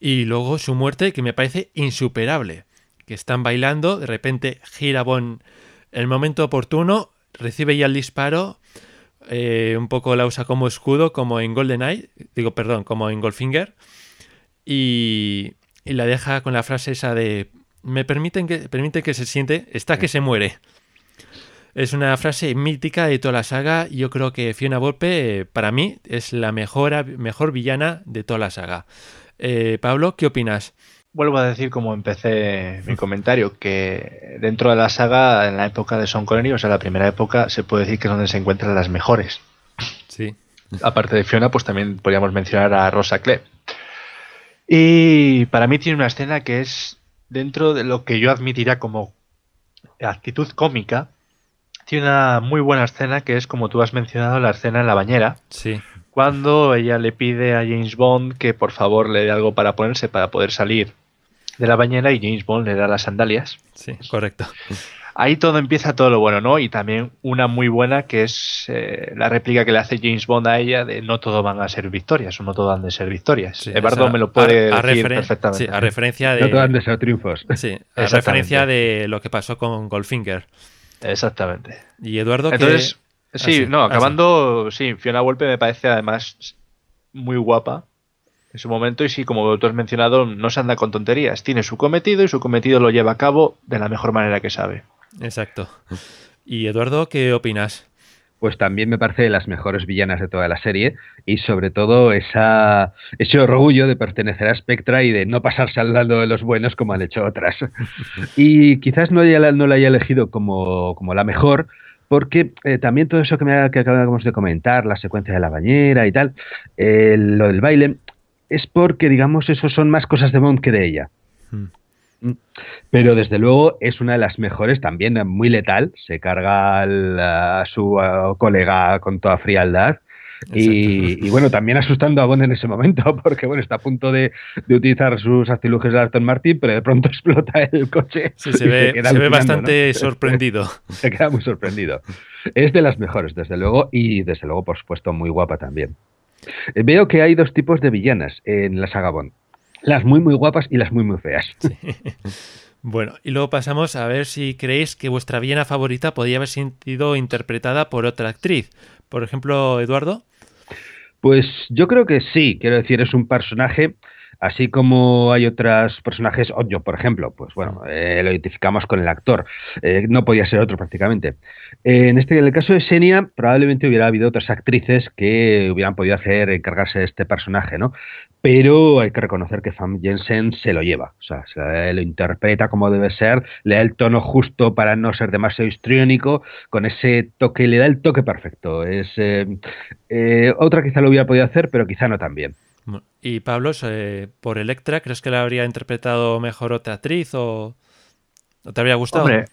Y luego su muerte, que me parece insuperable que están bailando, de repente gira Bon en el momento oportuno, recibe ya el disparo, eh, un poco la usa como escudo, como en GoldenEye, digo, perdón, como en Goldfinger, y, y la deja con la frase esa de me permiten que, permite que se siente, está que se muere. Es una frase mítica de toda la saga yo creo que Fiona Volpe, para mí, es la mejor, mejor villana de toda la saga. Eh, Pablo, ¿qué opinas? Vuelvo a decir como empecé mi comentario, que dentro de la saga, en la época de Son Connery, o sea, la primera época, se puede decir que es donde se encuentran las mejores. Sí. Aparte de Fiona, pues también podríamos mencionar a Rosa Klebb. Y para mí tiene una escena que es dentro de lo que yo admitiría como actitud cómica. Tiene una muy buena escena que es, como tú has mencionado, la escena en la bañera. Sí. Cuando ella le pide a James Bond que por favor le dé algo para ponerse para poder salir de la bañera y James Bond le da las sandalias. Sí, correcto. Ahí todo empieza todo lo bueno, ¿no? Y también una muy buena que es eh, la réplica que le hace James Bond a ella de no todo van a ser victorias o no todo han de ser victorias. Sí, Eduardo me lo puede decir perfectamente. Sí, a referencia de... No todo han de ser triunfos. Sí, a referencia de lo que pasó con Goldfinger. Exactamente. Y Eduardo, Entonces, sí, no, acabando, sí, Fiona Volpe me parece además muy guapa en su momento y sí, como tú has mencionado, no se anda con tonterías. Tiene su cometido y su cometido lo lleva a cabo de la mejor manera que sabe. Exacto. ¿Y Eduardo, qué opinas? Pues también me parece de las mejores villanas de toda la serie y sobre todo esa, ese orgullo de pertenecer a Spectra y de no pasarse al lado de los buenos como han hecho otras. y quizás no, haya, no la haya elegido como, como la mejor, porque eh, también todo eso que, me, que acabamos de comentar, la secuencia de la bañera y tal, eh, lo del baile, es porque, digamos, eso son más cosas de Bond que de ella. Hmm. Mm. Pero desde luego es una de las mejores, también muy letal. Se carga a su colega con toda frialdad. Y, bueno, también asustando a Bond en ese momento, porque bueno, está a punto de, utilizar sus artilugios de Aston Martin, pero de pronto explota el coche. se, ve, bastante sorprendido. Se queda muy sorprendido. Es de las mejores, desde luego, y desde luego, por supuesto, muy guapa también. Eh, veo que hay dos tipos de villanas en la saga Bond. Las muy, muy guapas y las muy, muy feas. Bueno, y luego pasamos a ver si creéis que vuestra villana favorita podría haber sido interpretada por otra actriz. Por ejemplo, Eduardo. Pues yo creo que sí, quiero decir, es un personaje, así como hay otros personajes, yo por ejemplo, pues bueno, eh, lo identificamos con el actor, eh, no podía ser otro prácticamente. en este en el caso de Xenia, probablemente hubiera habido otras actrices que hubieran podido hacer encargarse de este personaje, ¿no? pero hay que reconocer que Fam Jensen se lo lleva, o sea, se lo interpreta como debe ser, le da el tono justo para no ser demasiado histriónico, con ese toque, le da el toque perfecto. Es eh, eh, otra quizá lo hubiera podido hacer, pero quizá no tan bien. Y Pablo, eh, por Electra, ¿crees que la habría interpretado mejor otra actriz o, ¿no te habría gustado? Hombre,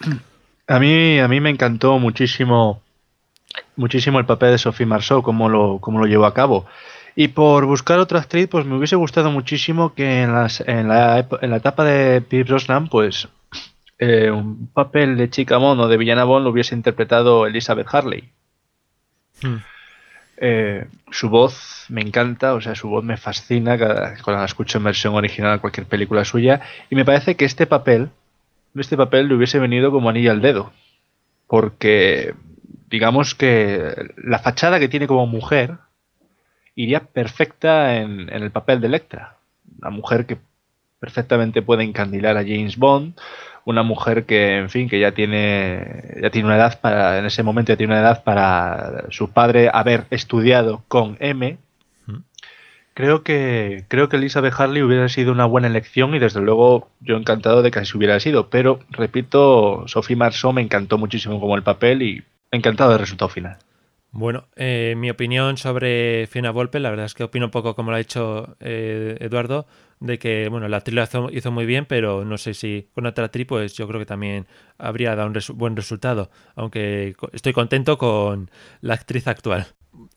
a mí, a mí me encantó muchísimo, muchísimo el papel de Sophie Marceau, cómo lo, cómo lo llevó a cabo. Y por buscar otra actriz, pues me hubiese gustado muchísimo que en, las, en, la, en la etapa de Pierce Brosnan, pues eh, un papel de chica mono de villana Bond lo hubiese interpretado Elizabeth Harley. Hmm. Eh, su voz me encanta, o sea, su voz me fascina cada, cuando la escucho en versión original a cualquier película suya. Y me parece que este papel, este papel le hubiese venido como anillo al dedo. Porque digamos que la fachada que tiene como mujer iría perfecta en, el papel de Electra. Una mujer que perfectamente puede encandilar a James Bond, una mujer que, en fin, que ya tiene, ya tiene una edad para, en ese momento ya tiene una edad para su padre haber estudiado con M. Creo que, creo que Elizabeth Harley hubiera sido una buena elección y desde luego yo encantado de que así hubiera sido. Pero, repito, Sophie Marceau me encantó muchísimo como el papel y encantado del resultado final. Bueno, eh, mi opinión sobre Fiona Volpe, la verdad es que opino un poco como lo ha hecho eh, Eduardo, de que bueno, la actriz lo hizo, muy bien, pero no sé si con otra actriz, pues yo creo que también habría dado un buen resultado, aunque estoy contento con la actriz actual.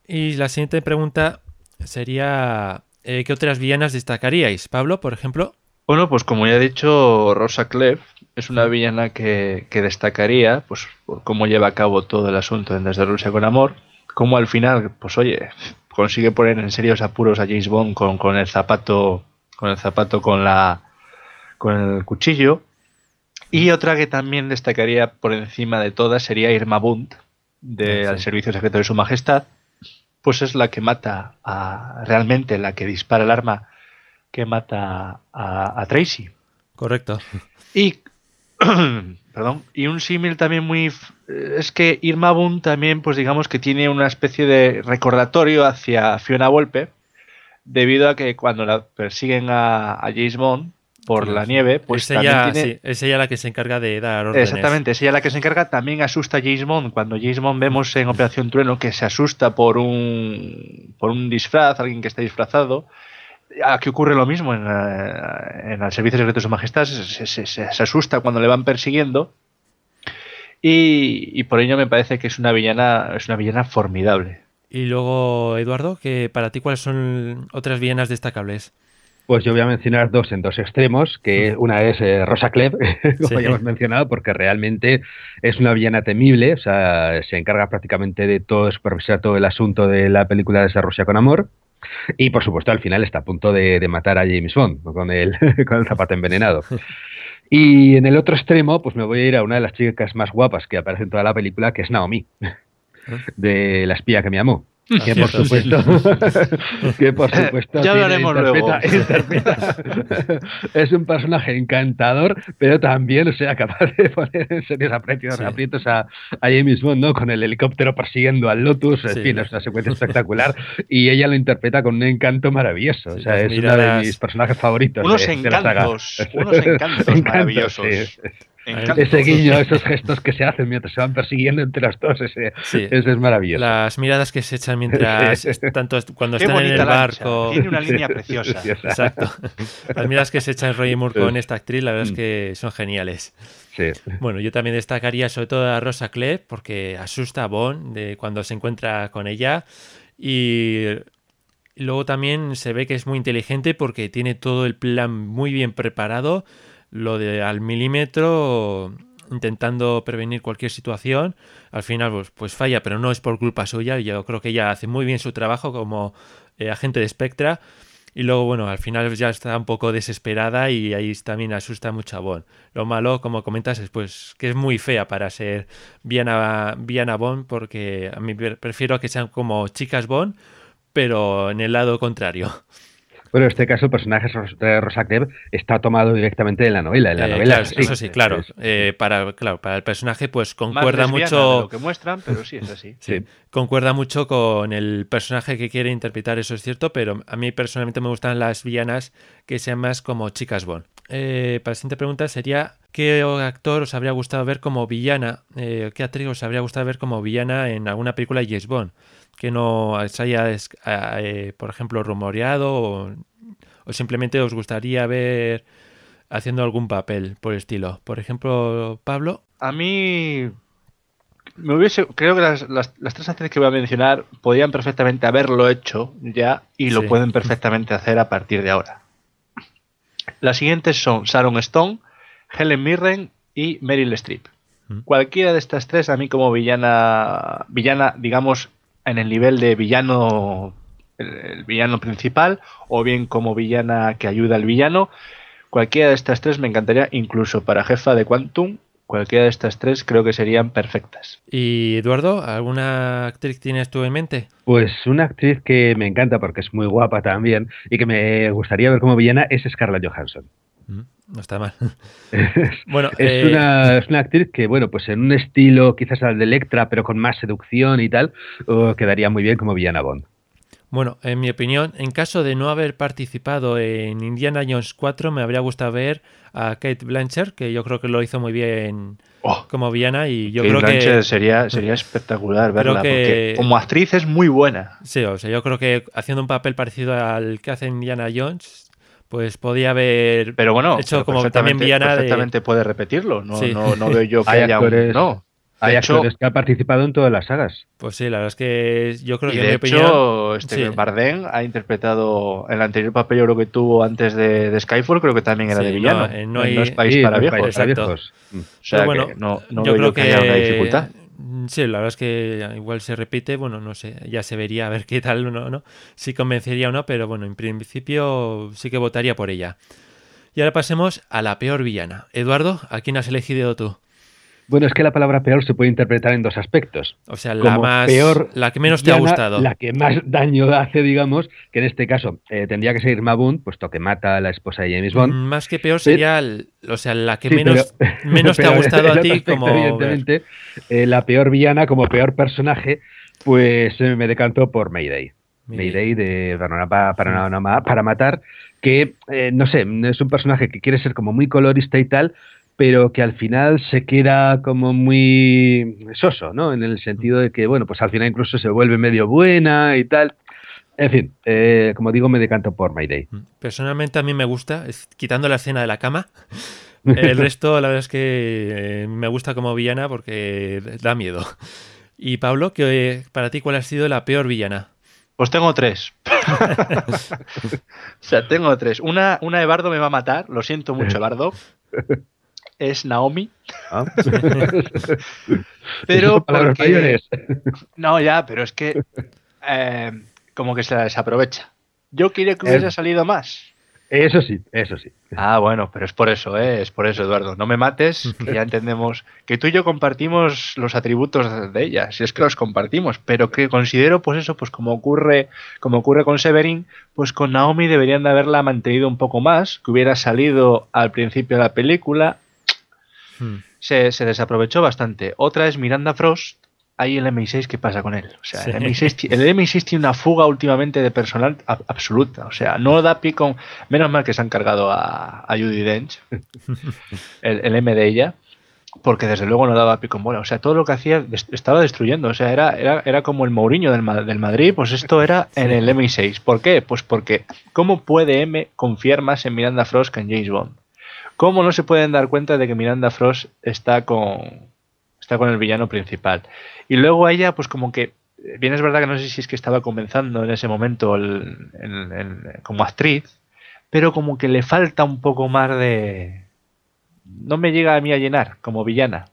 Y la siguiente pregunta sería, eh, ¿qué otras villanas destacaríais? Pablo, por ejemplo. Bueno, pues como ya he dicho, Rosa Clef es una villana que, destacaría, pues por cómo lleva a cabo todo el asunto en Desde Rusia con Amor, como al final, pues oye, consigue poner en serios apuros a James Bond con, con el zapato, con el zapato con la, con el cuchillo. Y otra que también destacaría por encima de todas sería Irma Bund, del Servicio Secreto de Su Majestad, pues es la que mata a, realmente la que dispara el arma que mata a, a Tracy. Correcto. Y Perdón. Y un símil también muy... Es que Irma Boone también, pues digamos que tiene una especie de recordatorio hacia Fiona Volpe, debido a que cuando la persiguen a, a James Bond por la nieve, pues es ella, es ella la que se encarga de dar órdenes. Exactamente, es ella la que se encarga. También asusta a James Bond. Cuando James Bond vemos en Operación Trueno que se asusta por un, por un disfraz, alguien que está disfrazado, Aquí ocurre lo mismo en, eh, en el Servicio Secreto de Su Majestad, se, asusta cuando le van persiguiendo y, por ello me parece que es una villana, es una villana formidable. Y luego, Eduardo, que para ti cuáles son otras villanas destacables? Pues yo voy a mencionar dos en dos extremos, que una es eh, Rosa Klebb, como ya hemos mencionado, porque realmente es una villana temible, o sea, se encarga prácticamente de todo, supervisar todo el asunto de la película de Rusia con amor. Y por supuesto, al final está a punto de, matar a James Bond con el, con el zapato envenenado. Y en el otro extremo, pues me voy a ir a una de las chicas más guapas que aparece en toda la película, que es Naomi. De La espía que me amó. Que por supuesto, que por supuesto ya hablaremos luego. es un personaje encantador, pero también o sea capaz de poner en serios aprietos, aprietos a, a, James Bond, ¿no? Con el helicóptero persiguiendo al Lotus, en fin, es una secuencia espectacular y ella lo interpreta con un encanto maravilloso. o sea, es uno de mis personajes favoritos. Unos de, encantos, unos encantos, maravillosos. Ese guiño, esos gestos que se hacen mientras se van persiguiendo entre las dos, ese, es maravilloso. Las miradas que se echan mientras, tanto cuando están en el barco. Tiene una línea preciosa. Exacto. Las miradas que se echan Roger Moore con esta actriz, la verdad es que son geniales. Bueno, yo también destacaría sobre todo a Rosa Clare porque asusta a Bond de cuando se encuentra con ella. Y luego también se ve que es muy inteligente porque tiene todo el plan muy bien preparado, lo de al milímetro intentando prevenir cualquier situación. Al final pues, pues falla, pero no es por culpa suya. Yo creo que ella hace muy bien su trabajo como eh, agente de Spectra. Y luego, bueno, al final ya está un poco desesperada y ahí también asusta mucho a Bond. Lo malo, como comentas, es pues que es muy fea para ser Viana, Viana Bond, porque a mí prefiero que sean como chicas Bond, pero en el lado contrario. Bueno, en este caso el personaje de Rosa está tomado directamente de la novela. En la eh, novela eso sí, claro. Eh, para, claro. Para el personaje, pues concuerda mucho. lo que muestran, pero sí es así. sí. Concuerda mucho con el personaje que quiere interpretar, eso es cierto, pero a mí personalmente me gustan las villanas que sean más como chicas Bond. Eh, para la siguiente pregunta sería: ¿qué actor os habría gustado ver como villana? ¿Qué actriz os habría gustado ver como villana en alguna película de James Bond? Que no se haya, eh, por ejemplo, rumoreado o, simplemente os gustaría ver haciendo algún papel por estilo. Por ejemplo, Pablo. A mí me hubiese, creo que las, las, tres acciones que voy a mencionar podían perfectamente haberlo hecho ya y lo pueden perfectamente hacer a partir de ahora. Las siguientes son Sharon Stone, Helen Mirren y Meryl Streep. Mm. Cualquiera de estas tres a mí como villana, villana digamos en el nivel de villano, el, villano principal, o bien como villana que ayuda al villano. Cualquiera de estas tres me encantaría, incluso para jefa de Quantum, cualquiera de estas tres creo que serían perfectas. ¿Y Eduardo, alguna actriz tienes tú en mente? Pues una actriz que me encanta porque es muy guapa también y que me gustaría ver como villana es Scarlett Johansson. Mm, no está mal. bueno, es, una, es, una, actriz que, bueno, pues en un estilo quizás al de Electra, pero con más seducción y tal, oh, quedaría muy bien como villana Bond. Bueno, en mi opinión, en caso de no haber participado en Indiana Jones 4, me habría gustado ver a Kate Blanchett, que yo creo que lo hizo muy bien oh. como villana y yo creo que sería sería espectacular verla porque como actriz es muy buena. Sí, o sea, yo creo que haciendo un papel parecido al que hace Indiana Jones pues podía haber pero bueno, hecho como también Viana perfectamente puede repetirlo. No, no, no, veo yo que haya actores, no. Hay actores que ha participado en todas las sagas. Pues sí, la verdad es que yo creo y que de hecho, este Bardem ha interpretado el anterior papel yo creo que tuvo antes de, Skyfall, creo que también era de villano. No, no, hay, es país para viejos. viejos. O sea, bueno, que no, no yo creo que, haya una dificultad. Mm, sí, la verdad es que igual se repite, bueno, no sé, ya se vería a ver qué tal, ¿no? ¿no? Si convencería o no, pero bueno, en principio sí que votaría por ella. Y ahora pasemos a la peor villana. Eduardo, ¿a quién has elegido tú? Bueno, es que la palabra peor se puede interpretar en dos aspectos. O sea, la más peor, la que menos te ha gustado. La que más daño hace, digamos, que en este caso eh, tendría que ser Mabund, puesto que mata a la esposa de James Bond. Mm, más que peor sería, o sea, la que menos, menos te ha gustado a ti como... Evidentemente, eh, la peor villana como peor personaje, pues eh, me decantó por Mayday. Mayday, de para, para, para matar, que, no sé, es un personaje que quiere ser como muy colorista y tal, pero que al final se queda como muy soso, ¿no? En el sentido de que, bueno, pues al final incluso se vuelve medio buena y tal. En fin, eh, como digo, me decanto por My Day. Mm. Personalmente a mí me gusta, quitando la escena de la cama. El resto, la verdad es que eh, me gusta como villana porque da miedo. Y Pablo, que para ti, ¿cuál ha sido la peor villana? Pues tengo tres. o sea, tengo tres. Una, una Bardo me va a matar, lo siento mucho, Bardo es Naomi. Ah. pero porque... No, ya, pero es que eh, como que se la desaprovecha. Yo quería que hubiese salido más. Eso sí, eso sí. Ah, bueno, pero es por eso, ¿eh? es por eso, Eduardo. No me mates, que ya entendemos que tú y yo compartimos los atributos de ella, si es que los compartimos, pero que considero, pues eso, pues como ocurre, como ocurre con Severin, pues con Naomi deberían de haberla mantenido un poco más, que hubiera salido al principio de la película, Hmm. se, desaprovechó bastante. Otra es Miranda Frost. Ahí el M6, ¿qué pasa con él? O sea, el, M6, tiene una fuga últimamente de personal absoluta. O sea, no da pie con. Menos mal que se han cargado a, Judy Dench, el, M de ella. porque desde luego no daba pico en bola. O sea, todo lo que hacía estaba destruyendo. O sea, era, era, era como el Mourinho del, del, Madrid, pues esto era en el MI6. ¿Por qué? Pues porque ¿cómo puede M confiar más en Miranda Frost que en James Bond? ¿Cómo no se pueden dar cuenta de que Miranda Frost está con, está con el villano principal? Y luego ella, pues como que, bien es verdad que no sé si es que estaba comenzando en ese momento como actriz, pero como que le falta un poco más de... No me llega a mí a llenar como villana.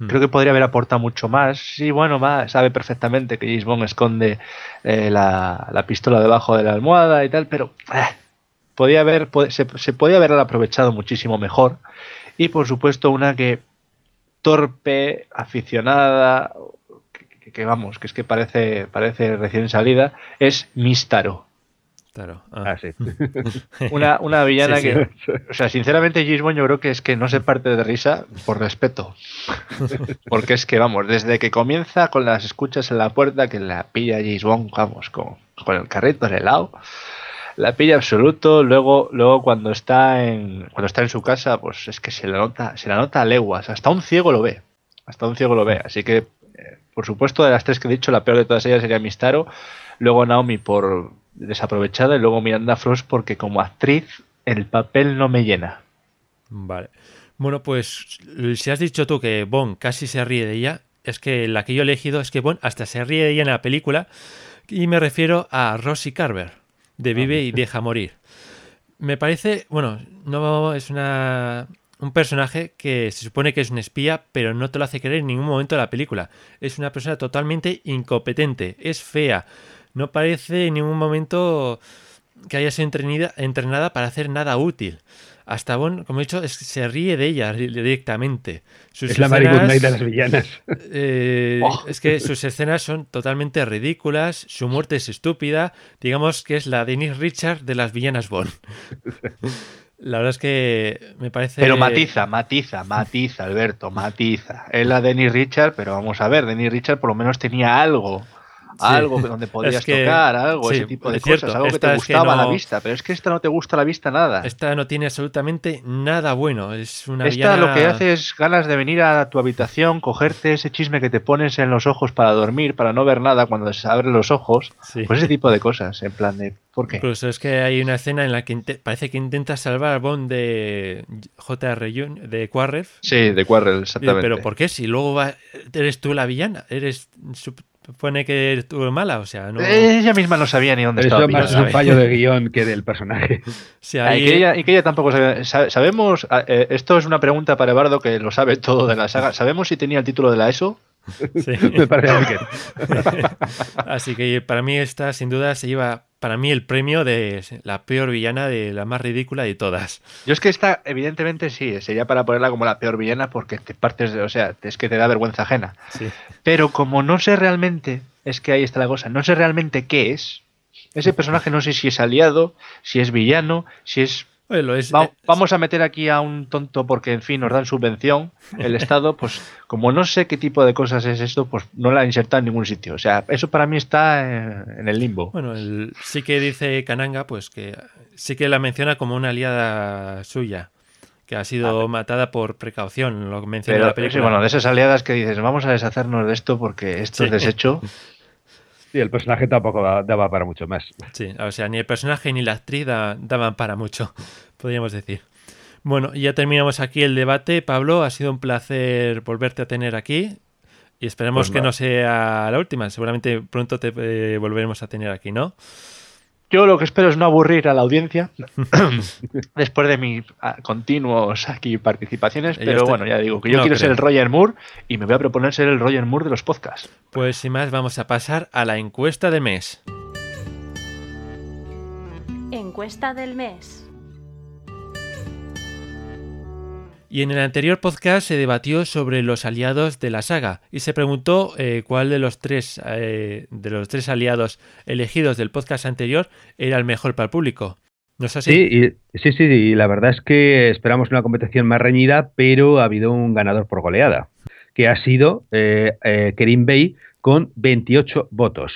Hmm. Creo que podría haber aportado mucho más. Sí, bueno, sabe perfectamente que James Bond esconde eh, la, pistola debajo de la almohada y tal, pero eh, podía haber, se, se podía haber aprovechado muchísimo mejor. Y por supuesto, una que torpe, aficionada, que, vamos, que es que parece, parece recién salida, es Mistaro. Claro. Ah. ah sí. una, una, villana que, o sea, sinceramente, Gisbon yo creo que es que no se parte de risa por respeto. Porque es que, vamos, desde que comienza con las escuchas en la puerta, que la pilla Gisbon, vamos, con, con el carrito en el lado, la pilla absoluto. Luego, luego cuando está en cuando está en su casa, pues es que se la nota, se la nota a leguas. Hasta un ciego lo ve. Hasta un ciego lo ve. Así que, eh, por supuesto, de las tres que he dicho, la peor de todas ellas sería Mistaro. Luego Naomi por desaprovechada y luego Miranda Frost porque como actriz el papel no me llena. Vale. Bueno, pues si has dicho tú que Bond casi se ríe de ella, es que la que yo he elegido es que Bond hasta se ríe de ella en la película y me refiero a Rosie Carver de ah, Vive y Deja Morir. Me parece, bueno, no es una, un personaje que se supone que es un espía, pero no te lo hace creer en ningún momento de la película. Es una persona totalmente incompetente, es fea, no parece en ningún momento que haya sido entrenada, entrenada para hacer nada útil hasta Bon, como he dicho, es, se ríe de ella directamente. es la Mary de las villanas. Eh, oh. Es que sus escenas son totalmente ridículas, su muerte es estúpida, digamos que es la Denise Richard de las villanas Bond. La verdad es que me parece. Pero matiza, matiza, matiza, Alberto, matiza. Es la Denise Richard, pero vamos a ver, Denise Richard por lo menos tenía algo algo donde podías tocar, algo, ese tipo de cosas, algo que te gustaba a la vista, pero es que esta no te gusta a la vista nada. Esta no tiene absolutamente nada bueno, es una Esta lo que hace es ganas de venir a tu habitación, cogerte ese chisme que te pones en los ojos para dormir, para no ver nada cuando se abren los ojos, pues ese tipo de cosas, en plan de ¿por qué? Incluso es que hay una escena en la que parece que intenta salvar a Bond de J.R. de Quarrel. Sí, de Quarrel, exactamente. Pero ¿por qué? Si luego eres tú la villana, eres pone que estuvo mala, o sea, no... Ella misma no sabía ni dónde estaba. Eso más es un fallo de guion que del personaje. Ah, y, que ella, tampoco sabía. Sabemos, ah, eh, esto es una pregunta para Evardo que lo sabe todo de la saga. ¿Sabemos si tenía el título de la ESO? Sí. Me parece que... Así que para mí esta sin duda se lleva para mí el premio de la peor villana, de la más ridícula de todas. Yo es que esta, evidentemente sí, sería para ponerla como la peor villana porque te partes de, o sea, es que te da vergüenza ajena. Pero como no sé realmente, es que ahí está la cosa, no sé realmente qué es, ese personaje no sé si es aliado, si es villano, si es eh, vamos a meter aquí a un tonto porque, en fin, nos dan subvención el Estado, pues como no sé qué tipo de cosas es esto, pues no la inserta en ningún sitio. O sea, eso para mí está en, el limbo. Bueno, sí que dice Kananga, pues que sí que la menciona como una aliada suya que ha sido matada por precaución, lo menciona la película. bueno, de esas aliadas que dices, vamos a deshacernos de esto porque esto es desecho. Sí, el personaje tampoco daba para mucho más. Sí, o sea, ni el personaje ni la actriz daban para mucho, podríamos decir. Bueno, ya terminamos aquí el debate. Pablo, ha sido un placer volverte a tener aquí y esperemos pues que no sea la última. Seguramente pronto te eh, volveremos a tener aquí, ¿no? Yo lo que espero es no aburrir a la audiencia después de mis ah, continuos aquí participaciones, pero bueno, ya digo que yo quiero ser el Roger Moore y me voy a proponer ser el Roger Moore de los podcasts. Pues sin más, vamos a pasar a la encuesta del mes. Encuesta del mes. Y en el anterior podcast se debatió sobre los aliados de la saga y se preguntó eh, cuál de los tres eh, de los tres aliados elegidos del podcast anterior era el mejor para el público. ¿No es así? Sí, sí, sí, y la verdad es que esperamos una competición más reñida, pero ha habido un ganador por goleada, que ha sido eh, Kerim Bey con 28 votos.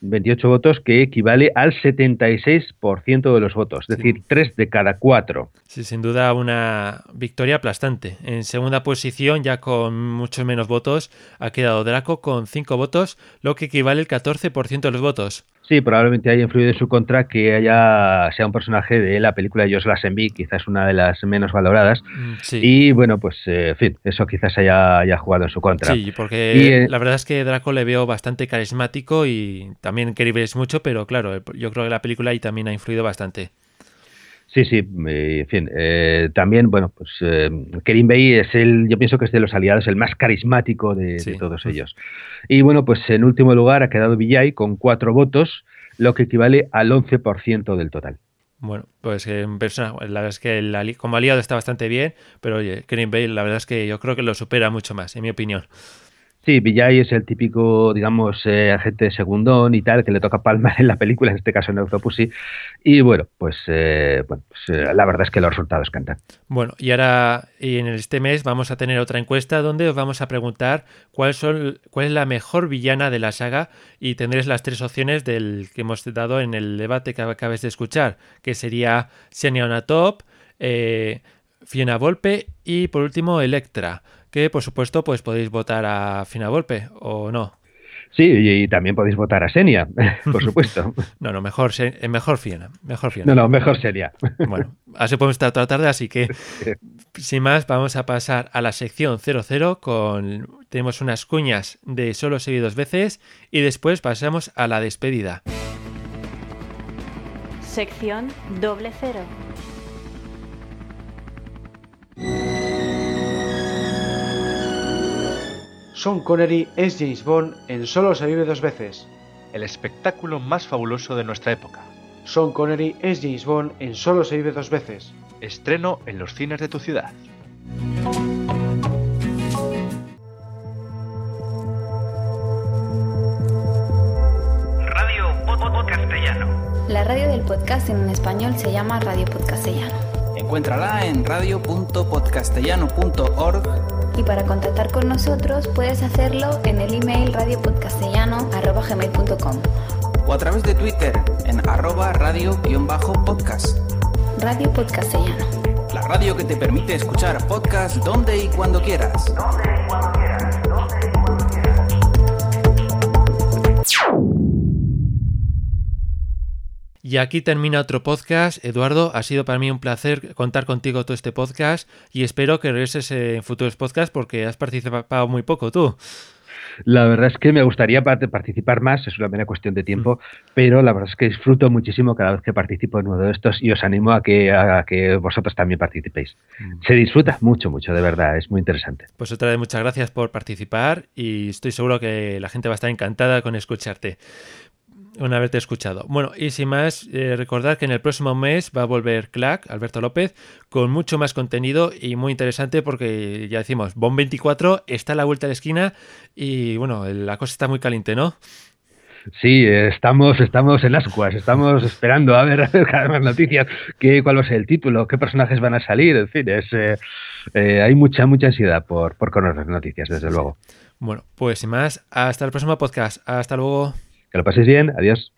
28 votos, que equivale al 76% de los votos, es decir, 3 de cada 4. Sí, sin duda una victoria aplastante. En segunda posición, ya con muchos menos votos, ha quedado Draco con 5 votos, lo que equivale al 14% de los votos. Sí, probablemente haya influido en su contra que haya sea un personaje de la película de Josh Lazenby, quizás una de las menos valoradas. Mm, y bueno, pues eh, en fin, eso quizás haya, haya, jugado en su contra. Sí, porque eh, la verdad es que Draco le veo bastante carismático y también queribles mucho, pero claro, yo creo que la película ahí también ha influido bastante. Sí, sí, en fin. Eh, también, bueno, pues eh, Kerim Bey es el, yo pienso que es de los aliados el más carismático de, todos ellos. Y bueno, pues en último lugar ha quedado Villay con cuatro votos, lo que equivale al 11% del total. Bueno, pues en persona, la verdad es que el, como aliado está bastante bien, pero oye, Kerim Bey la verdad es que yo creo que lo supera mucho más, en mi opinión. Sí, Villay es el típico, digamos, eh, agente segundón y tal, que le toca palmar en la película, en este caso en Octopussy. Y bueno, pues, eh, pues eh, la verdad es que los resultados cantan. Bueno, y ahora y en este mes vamos a tener otra encuesta donde os vamos a preguntar cuál, son, cuál es la mejor villana de la saga y tendréis las tres opciones del que hemos dado en el debate que acabáis de escuchar, que sería Xenia Onatop, eh, Fiona Volpe y por último Electra que por supuesto pues podéis votar a Fina Volpe o no. Sí, y también podéis votar a Senia, por supuesto. no, no, mejor, eh, mejor Fiena, mejor No, no, mejor Senia. bueno, así podemos estar toda la tarde, así que sin más vamos a pasar a la sección 00 con tenemos unas cuñas de solo seguido dos veces y después pasamos a la despedida. Sección doble cero. Sean Connery es James Bond en Solo se vive dos veces. El espectáculo más fabuloso de nuestra época. Sean Connery es James Bond en Solo se vive dos veces. Estreno en los cines de tu ciudad. Radio Castellano. La radio del podcast en español se llama Radio Podcastellano. Encuéntrala en radio.podcastellano.org y para contactar con nosotros puedes hacerlo en el email radiopodcastellano.com o a través de Twitter en arroba radio-podcast. Radio Podcastellano. La radio que te permite escuchar podcast donde y cuando quieras. Donde y cuando quieras. Donde y cuando quieras. Y aquí termina otro podcast. Eduardo, ha sido para mí un placer contar contigo todo este podcast y espero que regreses en futuros podcasts porque has participado muy poco tú. La verdad es que me gustaría participar más, es una mera cuestión de tiempo, mm. pero la verdad es que disfruto muchísimo cada vez que participo en uno de estos y os animo a que, a que vosotros también participéis. Mm. Se disfruta mucho, mucho, de verdad, es muy interesante. Pues otra vez muchas gracias por participar y estoy seguro que la gente va a estar encantada con escucharte una vez escuchado. Bueno, y sin más, eh, recordad que en el próximo mes va a volver Clack, Alberto López, con mucho más contenido y muy interesante porque ya decimos, Bon 24 está a la vuelta de la esquina y bueno, la cosa está muy caliente, ¿no? Sí, estamos, estamos en ascuas, estamos esperando a ver, cada vez más noticias, qué, cuál va a ser el título, qué personajes van a salir, en fin, es, eh, eh, hay mucha, mucha ansiedad por, por conocer noticias, desde luego. Bueno, pues sin más, hasta el próximo podcast, hasta luego. Que lo paséis bien. Adiós.